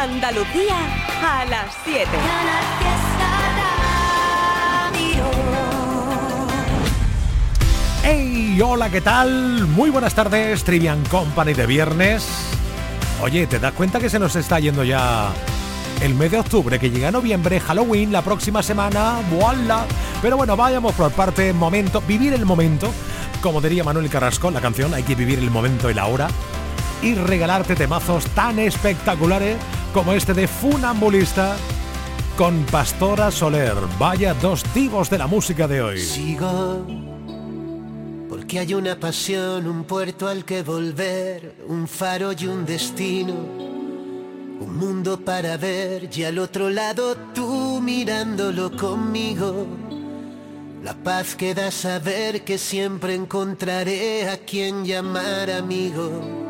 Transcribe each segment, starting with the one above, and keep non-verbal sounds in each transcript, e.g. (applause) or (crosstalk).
Andalucía a las 7. ¡Hey! Hola, ¿qué tal? Muy buenas tardes, Trivian Company de viernes. Oye, ¿te das cuenta que se nos está yendo ya el mes de octubre, que llega noviembre, Halloween, la próxima semana, ¡voilà! Pero bueno, vayamos por parte, momento, vivir el momento. Como diría Manuel Carrasco, la canción, hay que vivir el momento y la hora. Y regalarte temazos tan espectaculares como este de Funambulista con Pastora Soler. Vaya dos divos de la música de hoy. Sigo porque hay una pasión, un puerto al que volver, un faro y un destino, un mundo para ver y al otro lado tú mirándolo conmigo. La paz que da saber que siempre encontraré a quien llamar amigo.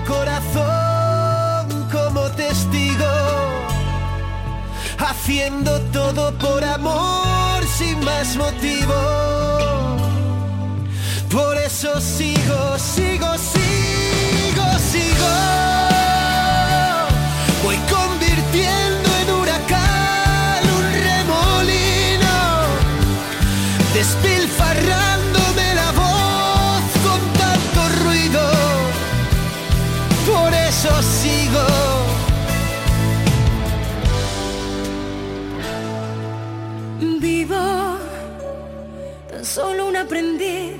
corazón como testigo, haciendo todo por amor sin más motivo. Por eso sigo, sigo, sigo, sigo. Voy convirtiendo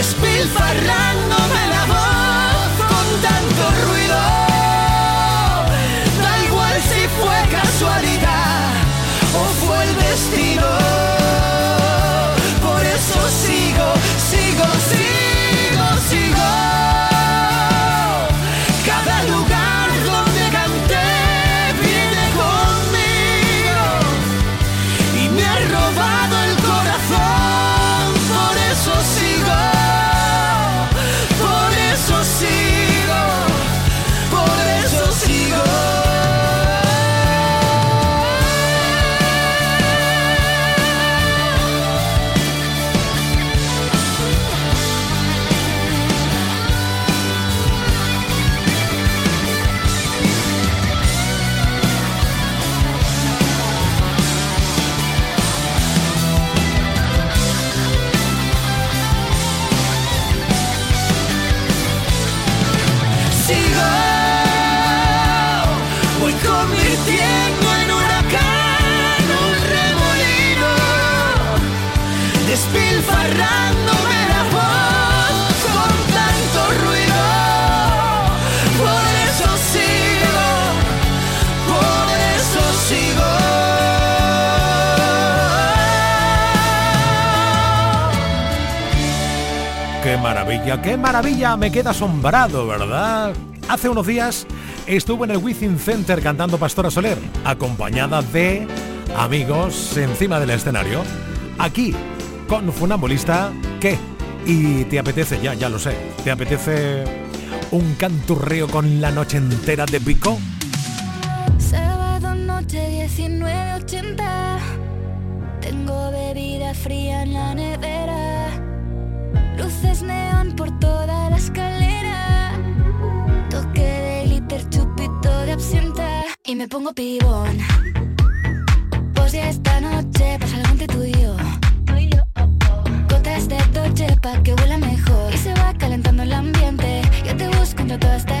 despilfarrándome maravilla! Me queda asombrado, ¿verdad? Hace unos días estuve en el Within Center cantando Pastora Soler, acompañada de amigos encima del escenario. Aquí, con Funambulista, ¿qué? ¿Y te apetece? Ya, ya lo sé. ¿Te apetece un canturreo con la noche entera de Pico? Sábado noche 19.80 Tengo bebida fría en la luces neón por toda la escalera. Toque de liter, chupito de absenta y me pongo pibón. Pues ya esta noche pasa algo entre tú y yo. Gotas de toche pa' que huela mejor. Y se va calentando el ambiente. Yo te busco entre toda esta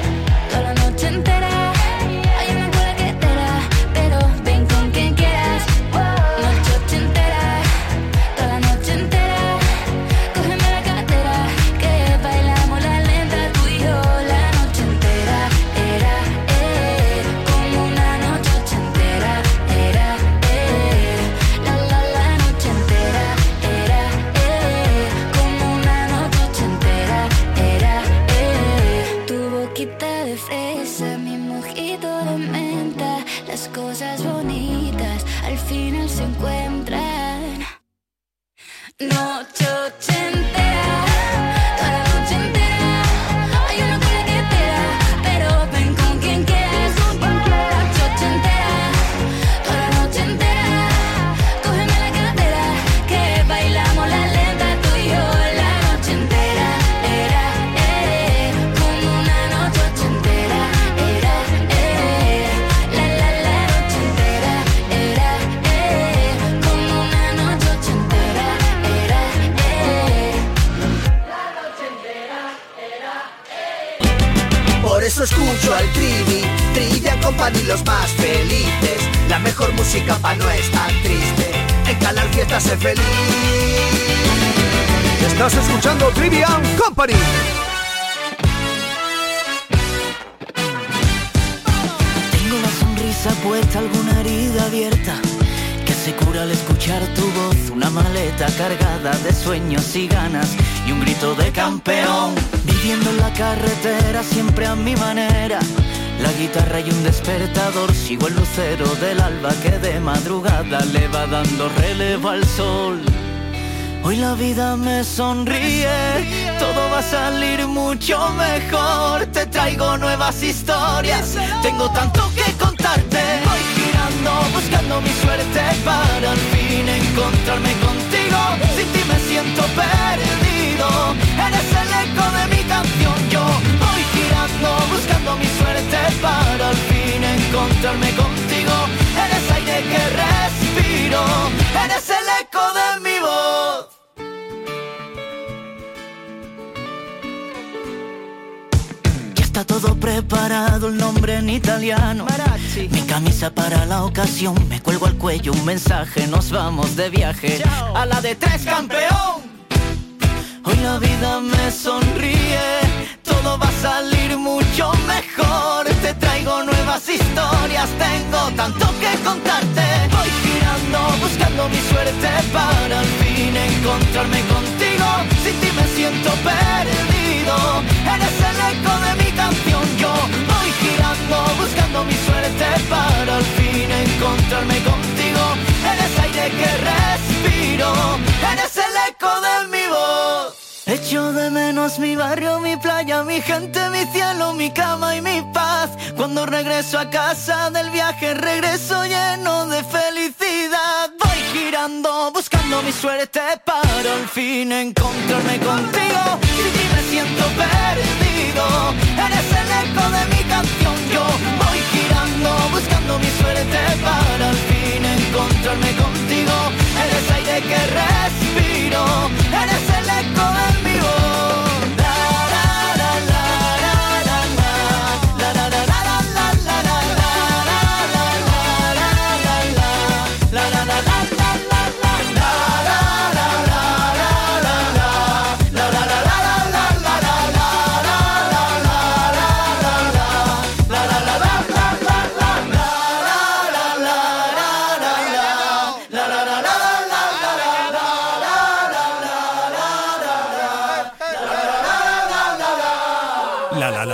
noche entera. Trivian Company. Tengo la sonrisa puesta, alguna herida abierta que se cura al escuchar tu voz, una maleta cargada de sueños y ganas y un grito de campeón. Viviendo en la carretera siempre a mi manera, la guitarra y un despertador, sigo el lucero del alba que de madrugada le va dando relevo al sol. Hoy la vida me sonríe, todo va a salir mucho mejor. Te traigo nuevas historias, tengo tanto que contarte. Voy girando, buscando mi suerte para al fin encontrarme contigo. Sin ti me siento perdido, eres el eco de mi canción. Yo voy girando, buscando mi suerte para al fin encontrarme contigo. Eres aire que respiro, eres el está todo preparado, el nombre en italiano. Mi camisa para la ocasión, me cuelgo al cuello un mensaje, nos vamos de viaje a la de tres campeón. Hoy la vida me sonríe, todo va a salir mucho mejor. Te traigo nuevas historias, tengo tanto que contarte. Voy girando, buscando mi suerte para al fin encontrarme contigo. Sin ti me siento perdido, eres el eco de mi canción. Yo voy girando, buscando mi suerte para al fin encontrarme contigo. Eres aire que respiro, eres el eco de mi voz. Echo de menos mi barrio, mi playa, mi gente, mi cielo, mi cama y mi paz. Cuando regreso a casa del viaje, regreso lleno de felicidad. Voy girando, buscando mi suerte para al fin encontrarme contigo. Ti me siento perdido, eres el eco de mi canción. Yo voy girando, buscando mi suerte para al fin encontrarme contigo. Eres aire que respiro, eres el eco de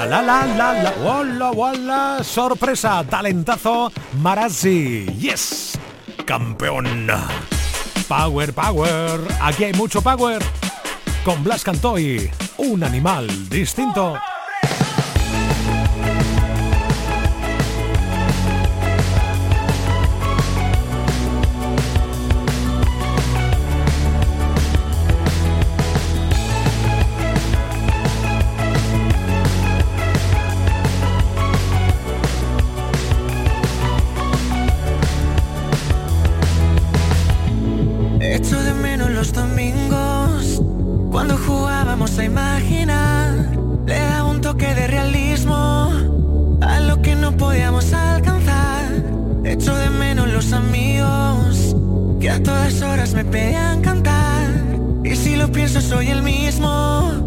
la la la la. Walla walla. Sorpresa talentazo Marazzi yes campeón. Power power. Aquí hay mucho power. Con Blas Cantoy un animal distinto sí, bueno,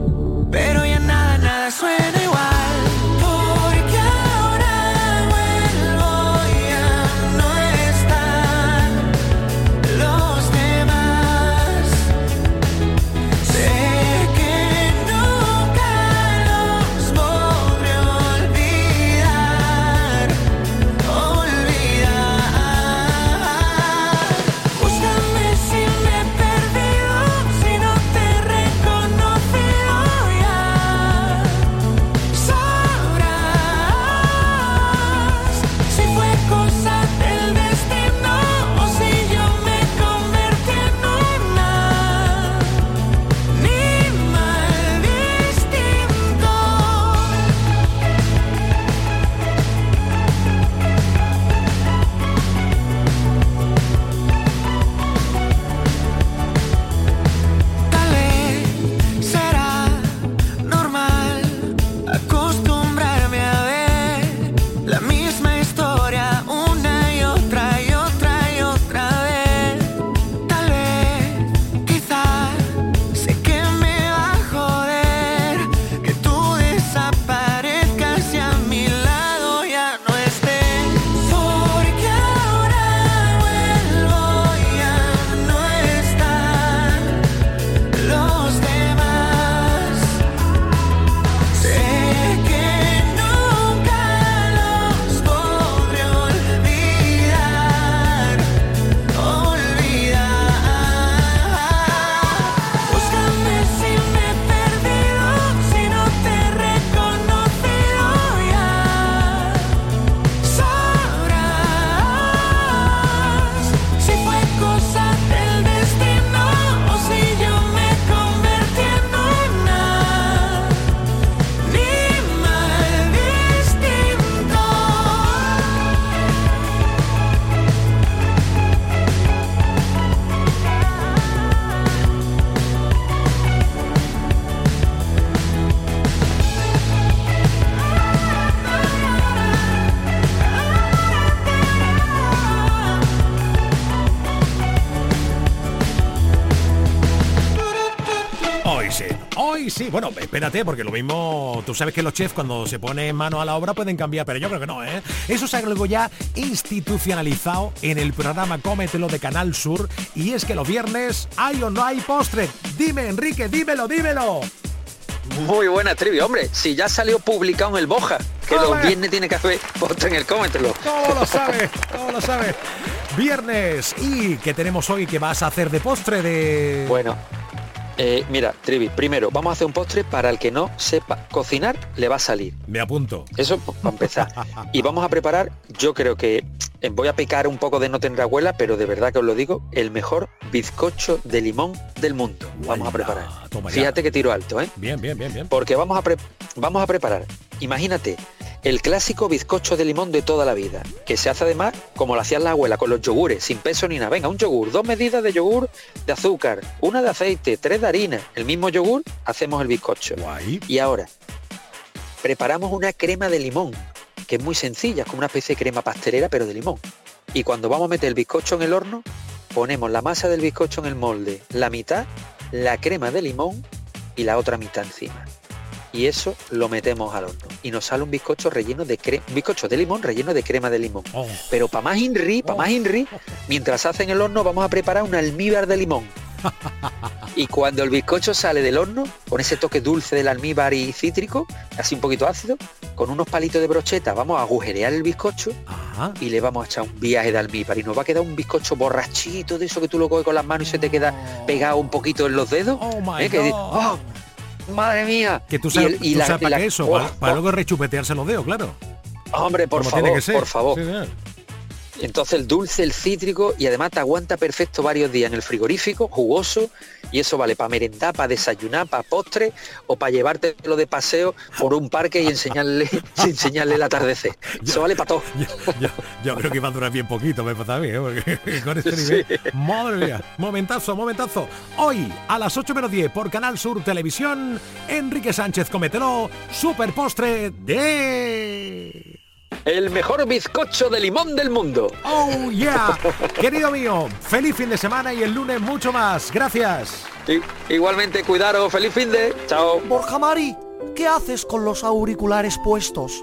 espérate, porque lo mismo, tú sabes que los chefs cuando se ponen mano a la obra pueden cambiar, pero yo creo que no, ¿eh? Eso es algo ya institucionalizado en el programa Cómetelo de Canal Sur y es que los viernes hay o no hay postre. Dime, Enrique, dímelo, dímelo. Muy buena trivia, hombre. Si ya salió publicado en el Boja, que los viernes tiene que haber postre en el Cómetelo. ¿Cómo lo sabes? ¿Cómo lo sabes? Viernes. ¿Y qué tenemos hoy que vas a hacer de postre de...? Bueno, eh, mira, Trivi, primero vamos a hacer un postre para el que no sepa cocinar, le va a salir. Me apunto. Eso para empezar. (laughs) y vamos a preparar, yo creo que voy a picar un poco de no tener abuela, pero de verdad que os lo digo, el mejor bizcocho de limón del mundo. Vamos a preparar. Fíjate que tiro alto, ¿eh? Bien, bien, bien, bien. Porque vamos a, vamos a preparar, imagínate, el clásico bizcocho de limón de toda la vida, que se hace además como lo hacía la abuela, con los yogures, sin peso ni nada. Venga, un yogur, dos medidas de yogur de azúcar, una de aceite, tres de harina, el mismo yogur, hacemos el bizcocho. Y ahora, preparamos una crema de limón que es muy sencilla, como una especie de crema pastelera, pero de limón. Y cuando vamos a meter el bizcocho en el horno, ponemos la masa del bizcocho en el molde, la mitad, la crema de limón y la otra mitad encima. Y eso lo metemos al horno. Y nos sale un bizcocho relleno de crema, bizcocho de limón relleno de crema de limón. Oh. Pero para más inri, para más oh. inri, mientras hace en el horno vamos a preparar un almíbar de limón. Y cuando el bizcocho sale del horno, con ese toque dulce del almíbar y cítrico, así un poquito ácido, con unos palitos de brocheta vamos a agujerear el bizcocho y le vamos a echar un viaje de almíbar y nos va a quedar un bizcocho borrachito de eso que tú lo coges con las manos y se te queda pegado un poquito en los dedos. Oh, ¿eh? oh, madre mía. Que tú sabes, y, para eso, oh, para, luego rechupetearse los dedos, claro. Hombre, por favor, por favor. Entonces el dulce, el cítrico y además te aguanta perfecto varios días en el frigorífico, jugoso, y eso vale para merendar, para desayunar, para postre o para llevártelo de paseo por un parque y enseñarle, (laughs) enseñarle el atardecer. (laughs) Eso vale para todo. Yo, creo que va a durar bien poquito, me pasa a mí, ¿eh? porque (laughs) con este nivel. Madre mía, momentazo, momentazo. Hoy a las 8 menos 10 por Canal Sur Televisión, Enrique Sánchez Cometelo, super postre de el mejor bizcocho de limón del mundo. Oh, yeah. Querido mío, feliz fin de semana y el lunes mucho más. Gracias. igualmente, cuidaros. Feliz fin de. Chao. Borja Mari, ¿qué haces con los auriculares puestos?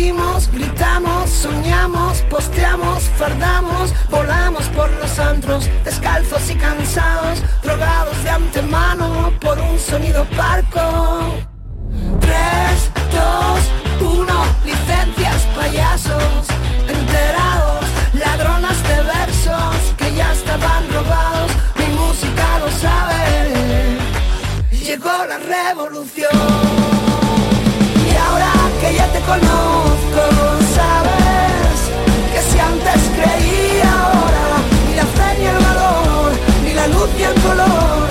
Resistimos, gritamos, soñamos, posteamos, fardamos, volamos por los antros, descalzos y cansados, drogados de antemano por un sonido parco. 3, 2, 1, licencias, payasos, enterados, ladronas de versos que ya estaban robados, mi música lo sabe, llegó la revolución te conozco, sabes que si antes creía ahora, ni la fe ni el valor, ni la luz ni el color,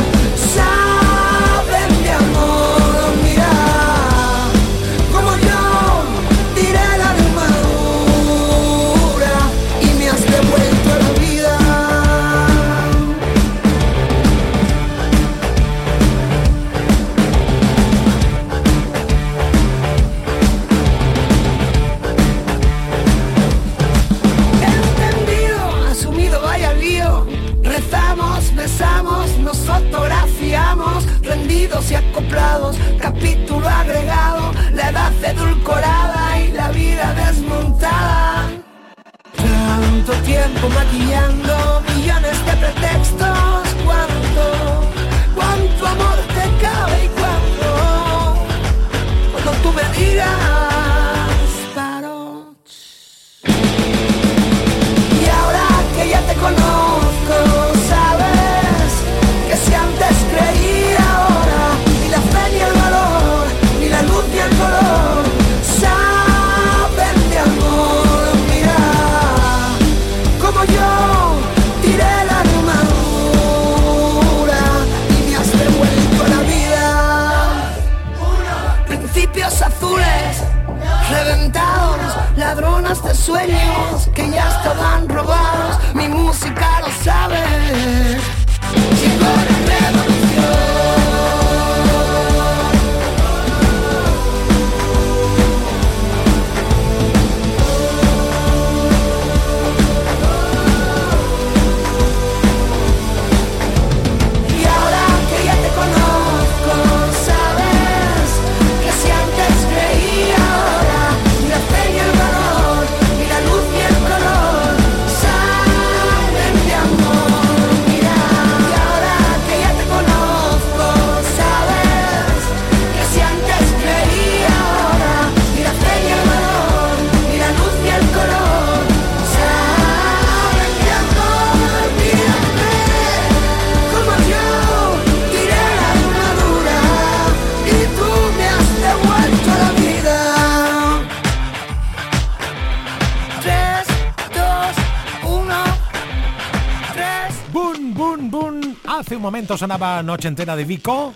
momento sonaba Noche entera de Vico.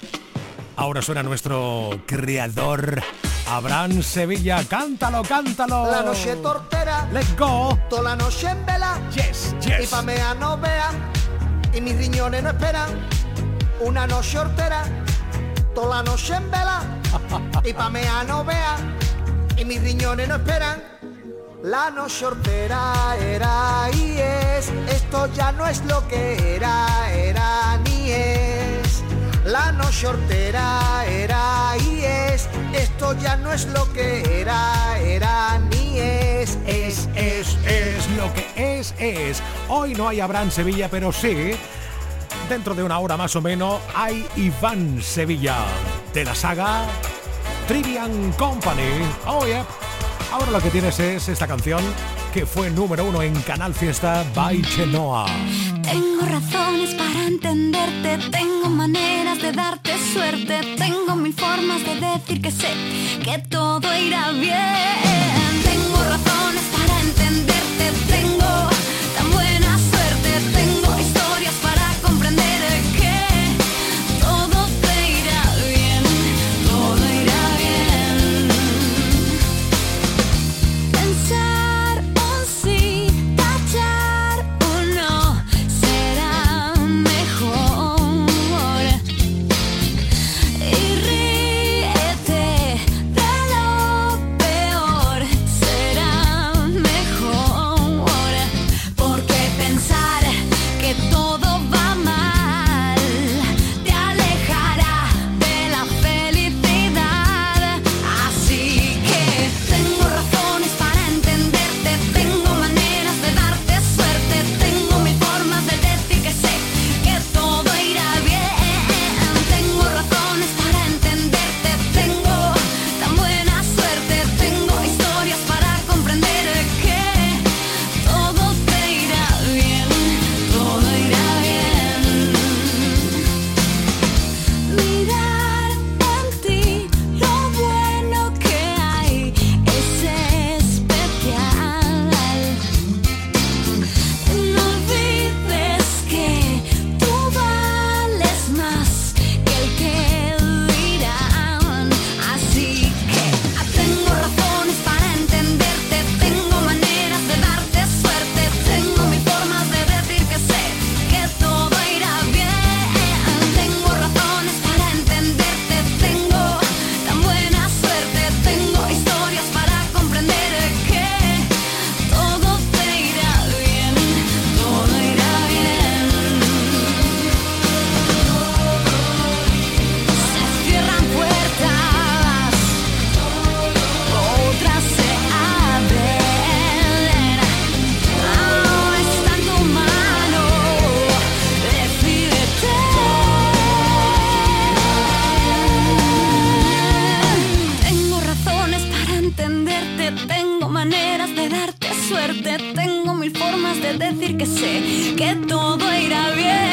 Ahora suena nuestro creador, Abraham Sevilla. Cántalo, cántalo. La noche tortera. Let's go. Toda la noche en vela. Yes, yes. Y pamea no vea. Y mis riñones no esperan. Una noche hortera. Toda la noche en vela. (laughs) Y pamea no vea. Y mis riñones no esperan. La noche hortera era y es. Esto ya no es lo que era, era ni es. La noche hortera era y es. Esto ya no es lo que era, era ni es. Es, es, es lo que es, es. Hoy no hay Abraham Sevilla, pero sí. Dentro de una hora más o menos hay Iván Sevilla de la saga Trivian Company. Oh. Ahora lo que tienes es esta canción que fue número uno en Canal Fiesta by Chenoa. Tengo razones para entenderte, tengo maneras de darte suerte, tengo mil formas de decir que sé que todo irá bien. Tengo razones para entenderte, de decir que sé que todo irá bien.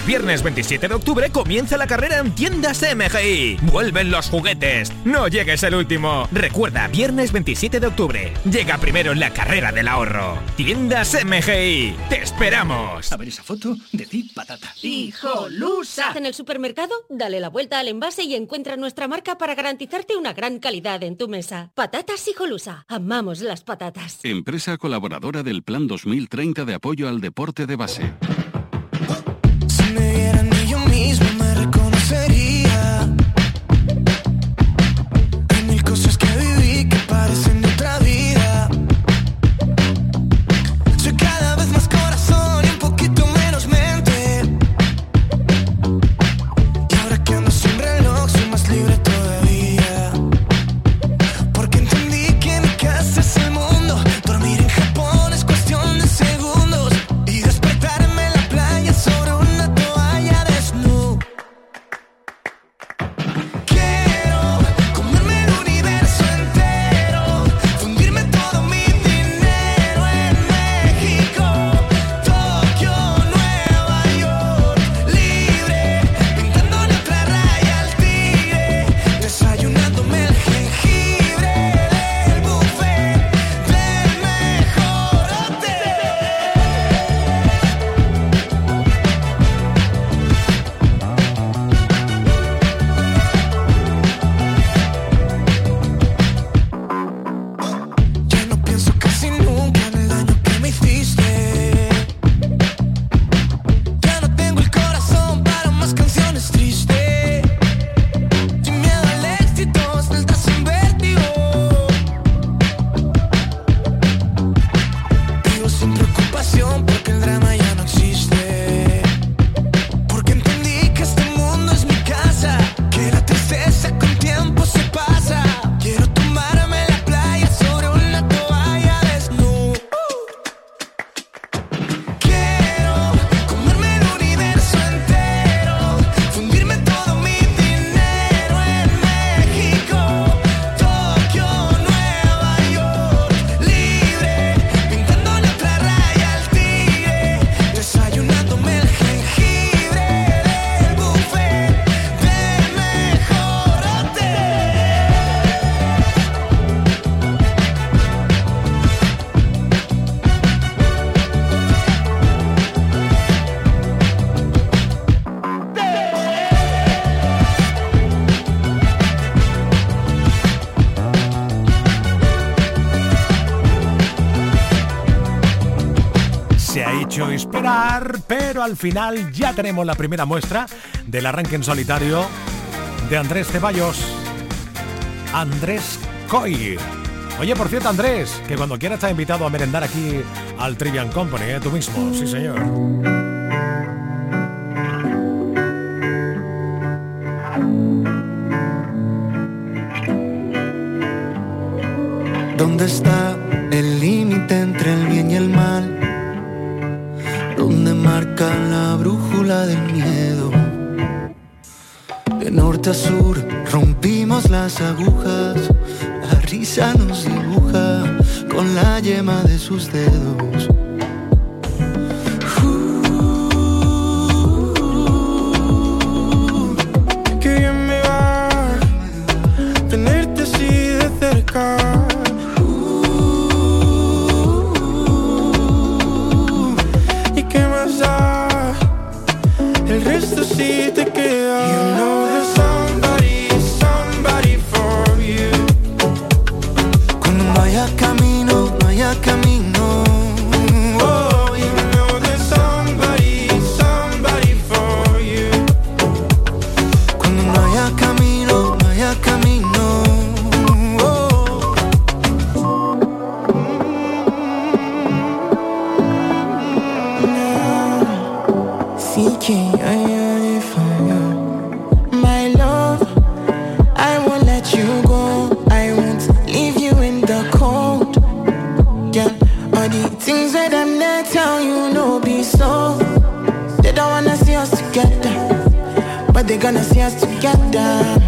El viernes 27 de octubre comienza la carrera en tiendas MGI. Vuelven los juguetes. No llegues el último. Recuerda, viernes 27 de octubre. Llega primero en la carrera del ahorro. Tiendas MGI. Te esperamos. A ver esa foto, decir patata. ¡Hijolusa! En el supermercado, dale la vuelta al envase y encuentra nuestra marca para garantizarte una gran calidad en tu mesa. Patatas Hijolusa. Amamos las patatas. Empresa colaboradora del Plan 2030 de apoyo al deporte de base. Al final ya tenemos la primera muestra del arranque en solitario de Andrés Ceballos. Andrés Coy. Oye, por cierto, Andrés, que cuando quiera está invitado a merendar aquí al Trivian Company, ¿eh? tú mismo, sí señor. ¿Dónde está el límite entre el bien y el mal? Marca la brújula del miedo. De norte a sur rompimos las agujas, la risa nos dibuja con la yema de sus dedos. walking. Yeah, yeah, if I, yeah. My love, I won't let you go. I won't leave you in the cold. Yeah, all the things that I'm not telling you, no, be so. They don't wanna see us together, but they gonna see us together.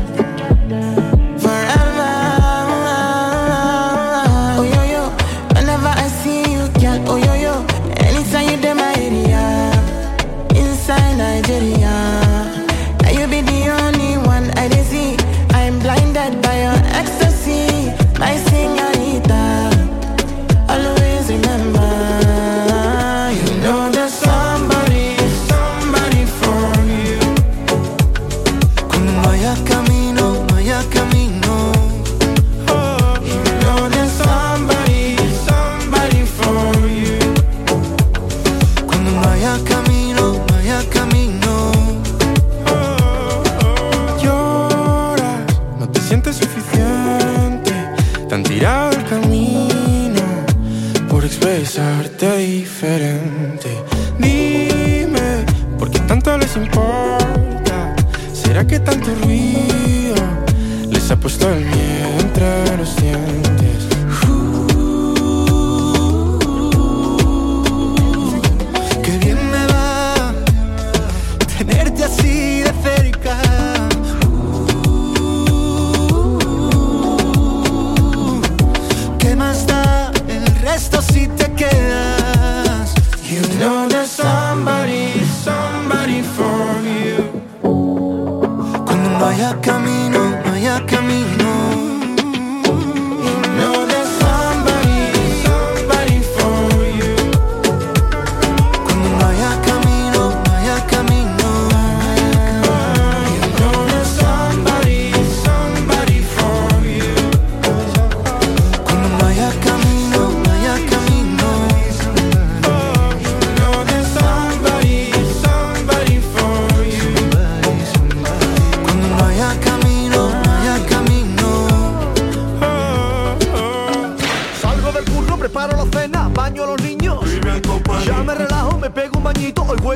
Haya camino, no haya camino.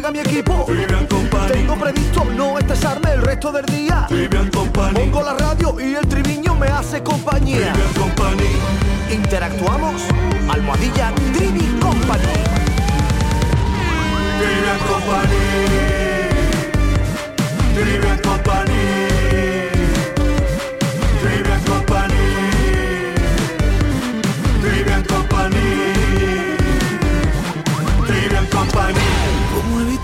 Juega mi equipo. Tengo previsto no estresarme el resto del día. Pongo la radio y el triviño me hace compañía. Interactuamos, almohadilla Trivi Company. Trivian Company. Trivian Company.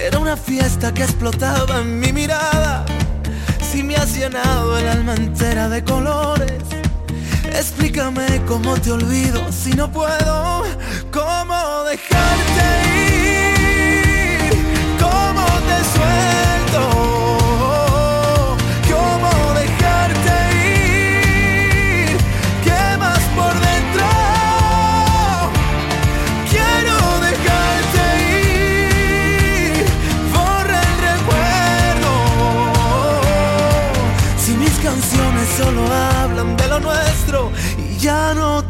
era una fiesta que explotaba en mi mirada. Si me has llenado el alma entera de colores, explícame cómo te olvido si no puedo. ¿Cómo dejarte ir? ¿Cómo te suelto?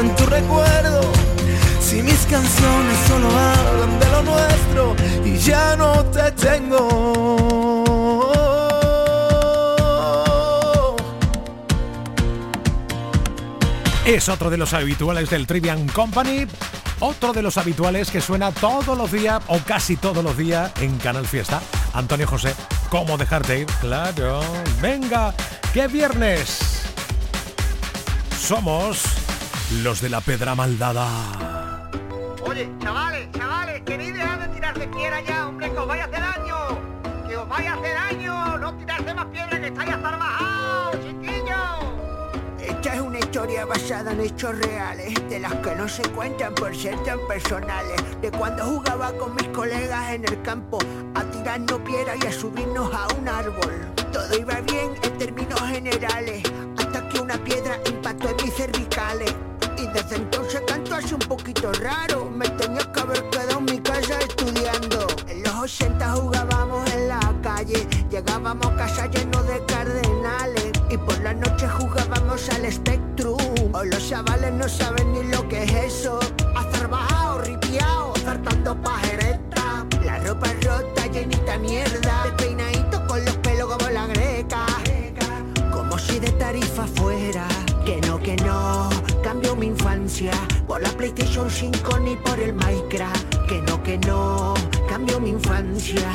En tu recuerdo, si mis canciones solo hablan de lo nuestro y ya no te tengo. Es otro de los habituales del Trivian Company. Otro de los habituales que suena todos los días o casi todos los días en Canal Fiesta. Antonio José, ¿cómo dejarte ir? Claro. Venga, que viernes. Somos los de la Pedra Maldada. Oye, chavales, chavales, queréis dejar de tirarse piedra ya, hombre, que os vaya a hacer daño. Que os vaya a hacer daño. No tirarse más piedra que estáis hasta bajados, chiquillos. Esta es una historia basada en hechos reales, de las que no se cuentan por ser tan personales. De cuando jugaba con mis colegas en el campo, a tirarnos piedra y a subirnos a un árbol. Todo iba bien en términos generales, hasta que una piedra impactó en mis cervicales. Y desde entonces canto así un poquito raro, me tenía que haber quedado en mi casa estudiando. En los 80 jugábamos en la calle, llegábamos a casa llenos de cardenales. Y por la noche jugábamos al Spectrum. O los chavales no saben ni lo que Por la PlayStation 5 ni por el Minecraft. Que no, que no. Cambio mi infancia.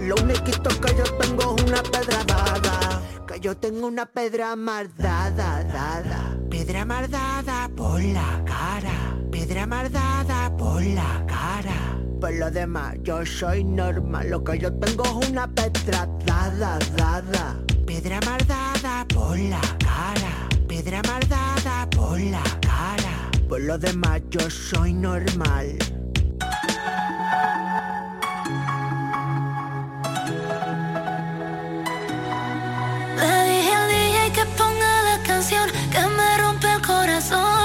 Lo único que yo tengo es una pedra dada. Que yo tengo una pedra mardada, dada. Pedra mardada por la cara. Pedra mardada por la cara. Por lo demás, yo soy normal. Lo que yo tengo es una pedra dada, dada. Pedra mardada por la cara. Pedra mardada por la cara. Por lo demás, yo soy normal. Le dije al DJ que ponga la canción que me rompe el corazón,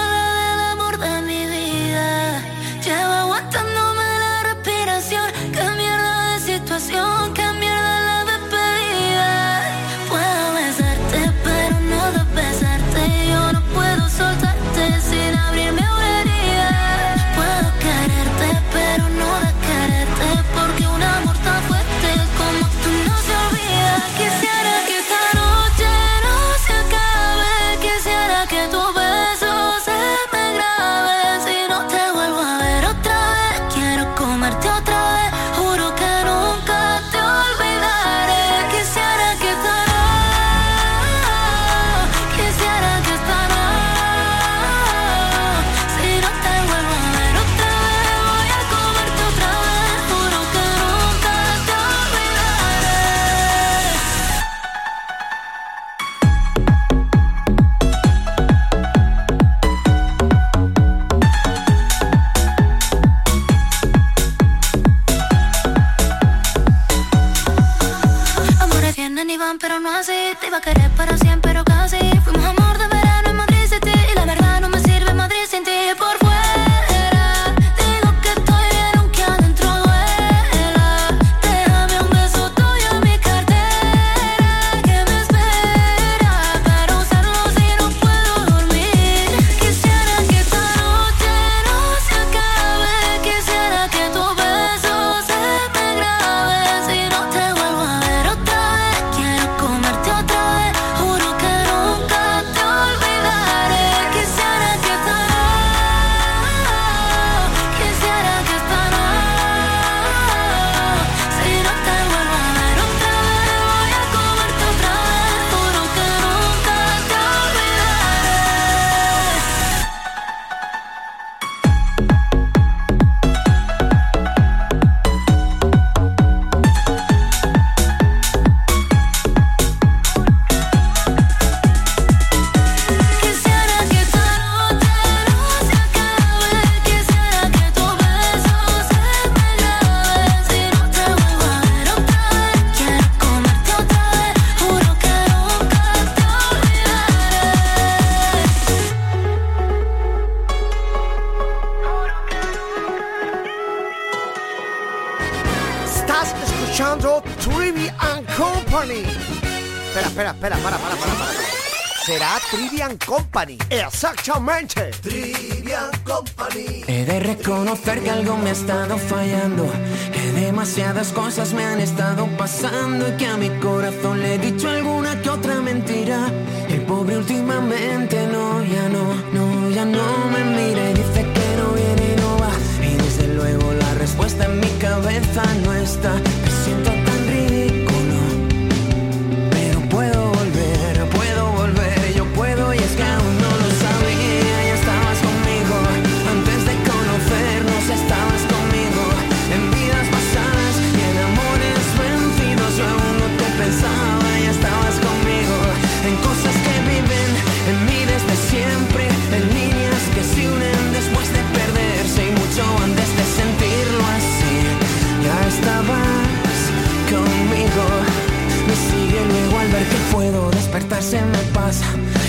He de reconocer que algo me ha estado fallando. Que demasiadas cosas me han estado pasando. Y que a mi corazón le he dicho alguna que otra mentira. El pobre últimamente no, ya no, no, ya no me mira. Y dice que no viene y no va. Y desde luego la respuesta en mi cabeza no está.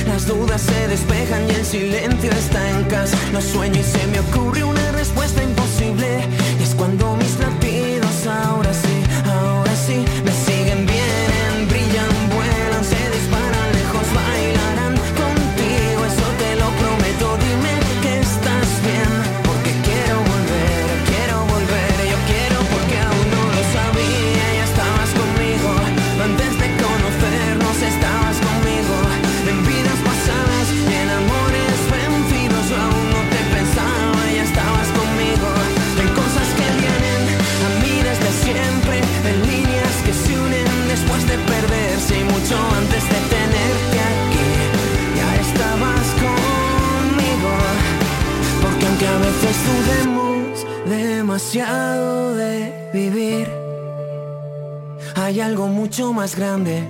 Las dudas se despejan y el silencio está en casa. No sueño y se me ocurre una demasiado de vivir. Hay algo mucho más grande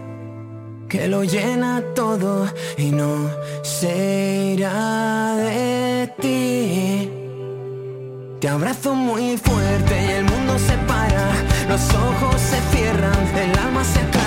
que lo llena todo y no se irá de ti. Te abrazo muy fuerte y el mundo se para, los ojos se cierran, el alma se acaba.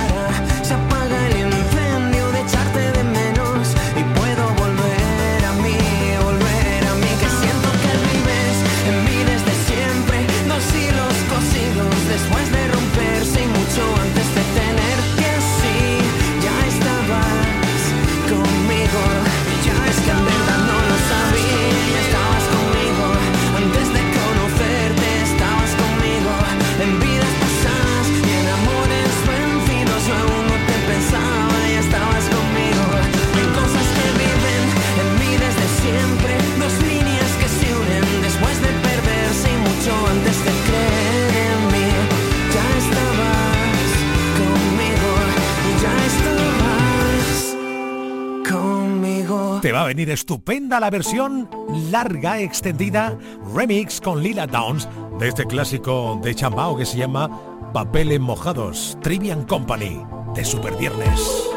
Te va a venir estupenda la versión larga, extendida, remix con Lila Downs de este clásico de Chambao que se llama Papeles Mojados, Trivian Company, de Super Viernes.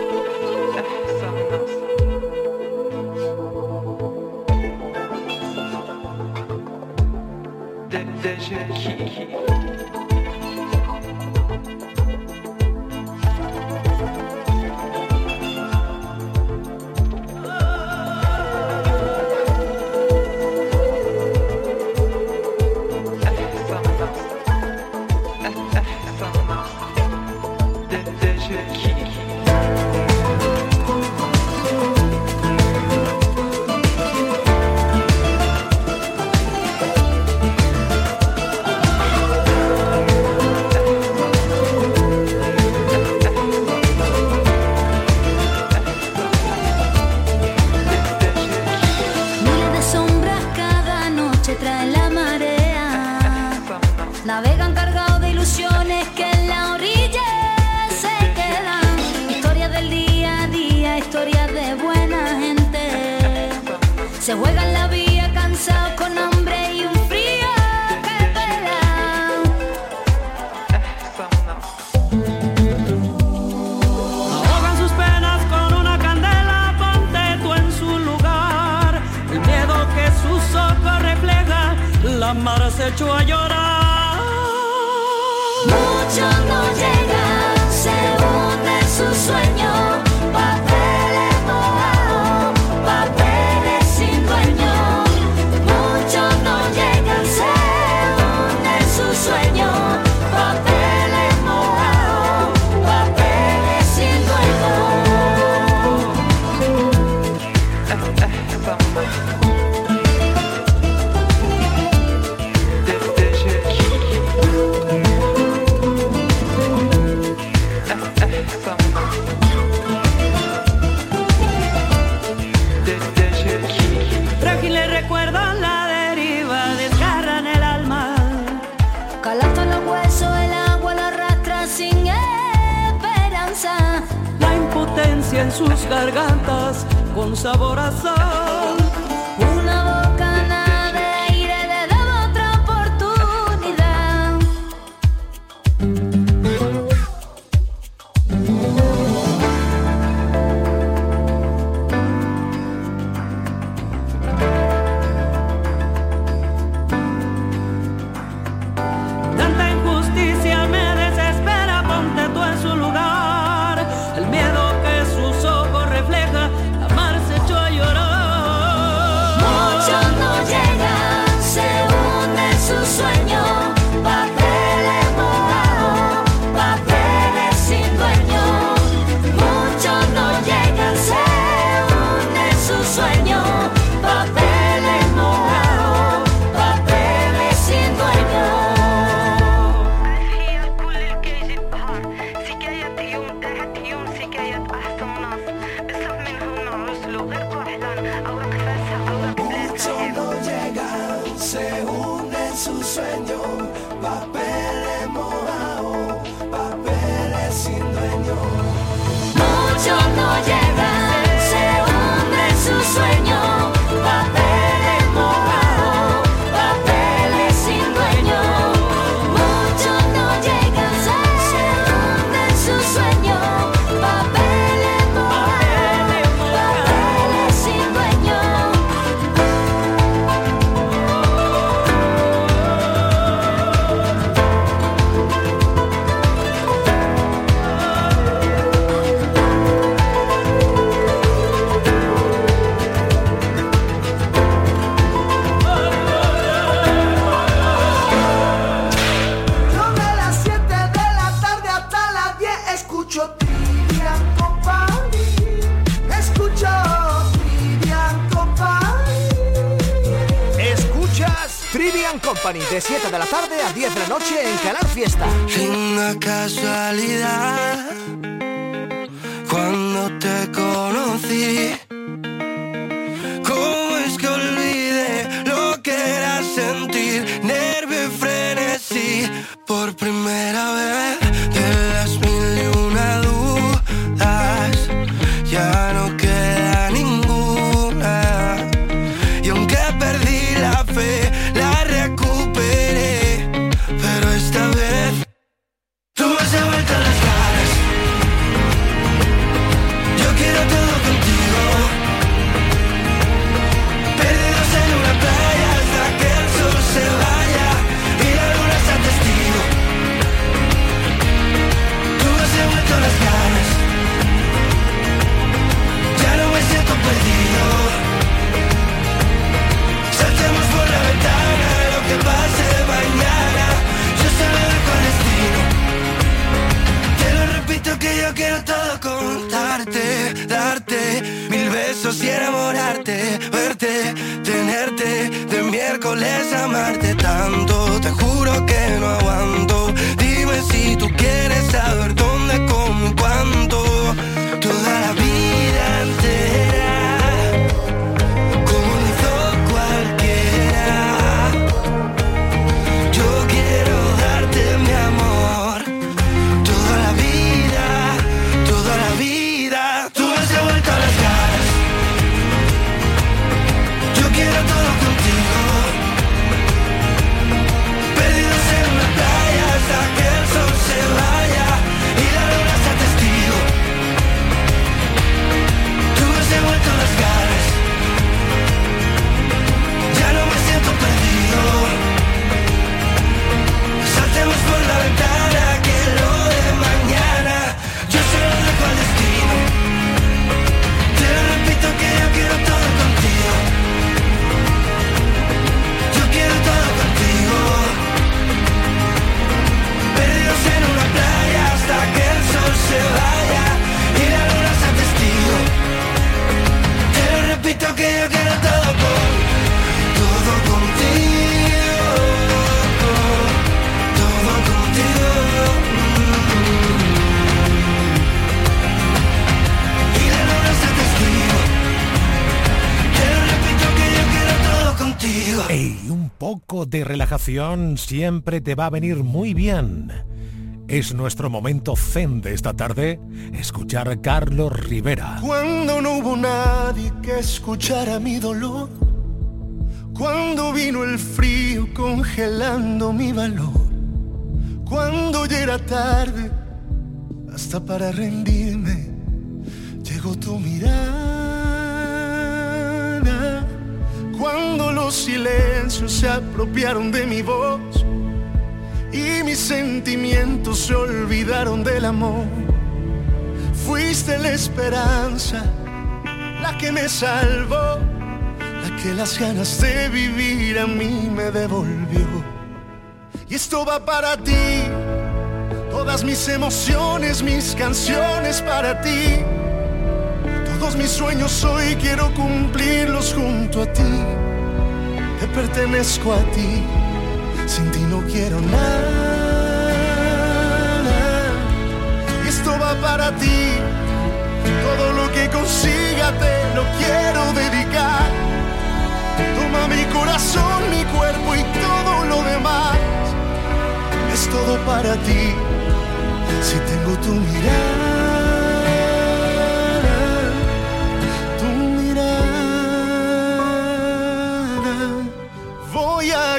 fiesta. Linda casualidad, cuando te conocí tenerte, de miércoles amarte tanto. Te juro que no aguanto. Dime si tú quieres saber siempre te va a venir muy bien. Es nuestro momento zen de esta tarde, escuchar a Carlos Rivera. Cuando no hubo nadie que escuchara mi dolor, cuando vino el frío congelando mi valor, cuando ya era tarde hasta para rendirme, llegó tu mirada cuando los silencios se apropiaron de mi voz y mis sentimientos se olvidaron del amor. Fuiste la esperanza, la que me salvó, la que las ganas de vivir a mí me devolvió. Y esto va para ti, todas mis emociones, mis canciones para ti. Todos mis sueños hoy quiero cumplirlos junto a ti. Te pertenezco a ti sin ti no quiero nada. Esto va para ti. Todo lo que consiga te lo quiero dedicar. Toma mi corazón, mi cuerpo y todo lo demás. Es todo para ti. Si tengo tu mirada,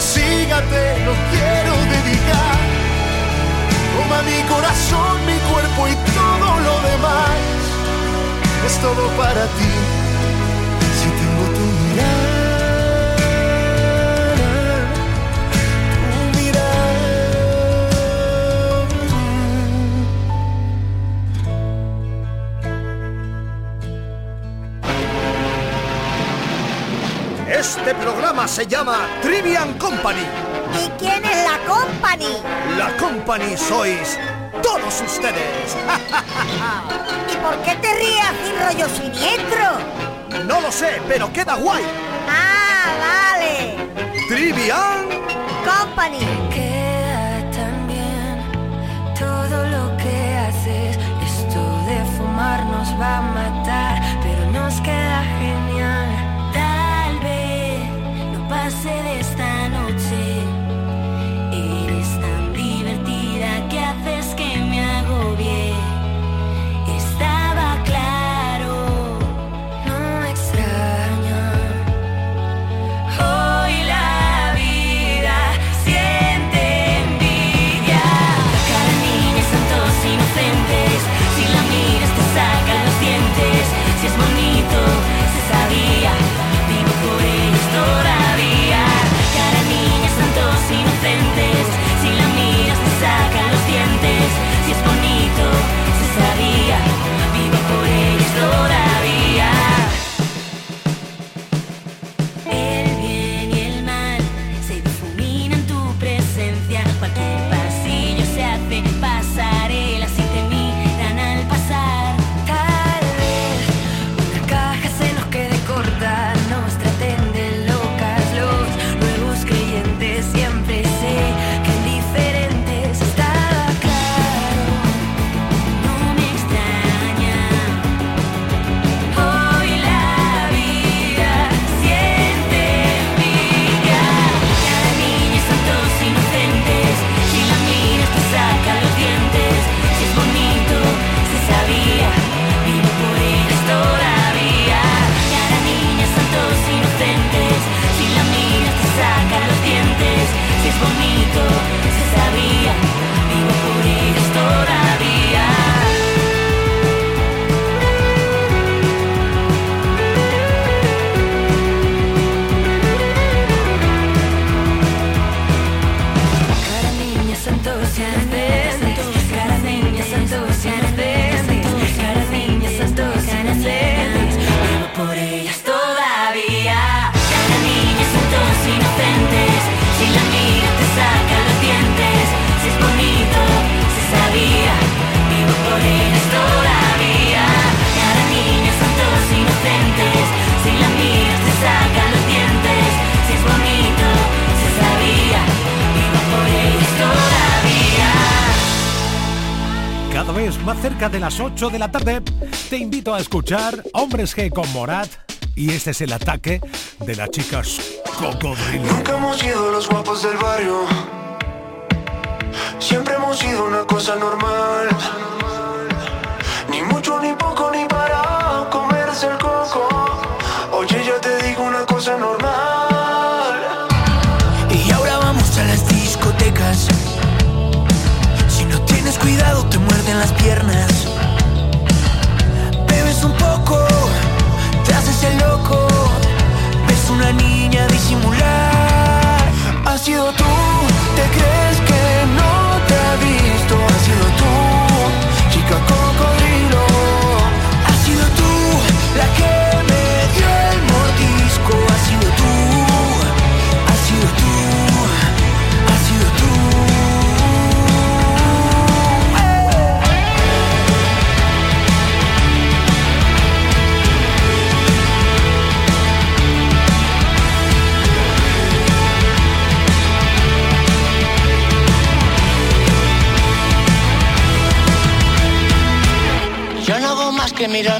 Lo que consiga te lo quiero dedicar. Toma mi corazón, mi cuerpo y todo lo demás. Es todo para ti, Este programa se llama Trivian Company. ¿Y quién es la company? La Company sois todos ustedes. (laughs) ¿Y por qué te ríes así rollo siniestro? No lo sé, pero queda guay. Ah, vale. Trivian Company. Queda tan bien todo lo que haces. Esto de fumar nos va a matar, pero nos queda genial. Las 8 de la tarde. Te invito a escuchar Hombres G con Morat y este es el ataque de las chicas cocodrilo. Nunca hemos sido los guapos del barrio. Siempre hemos sido una cosa normal. Ni mucho, ni poco, ni para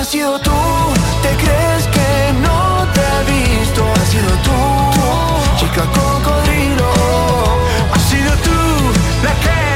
Ha sido tú, te crees que no te he visto. Ha sido tú, chica cocodrilo. Ha sido tú la que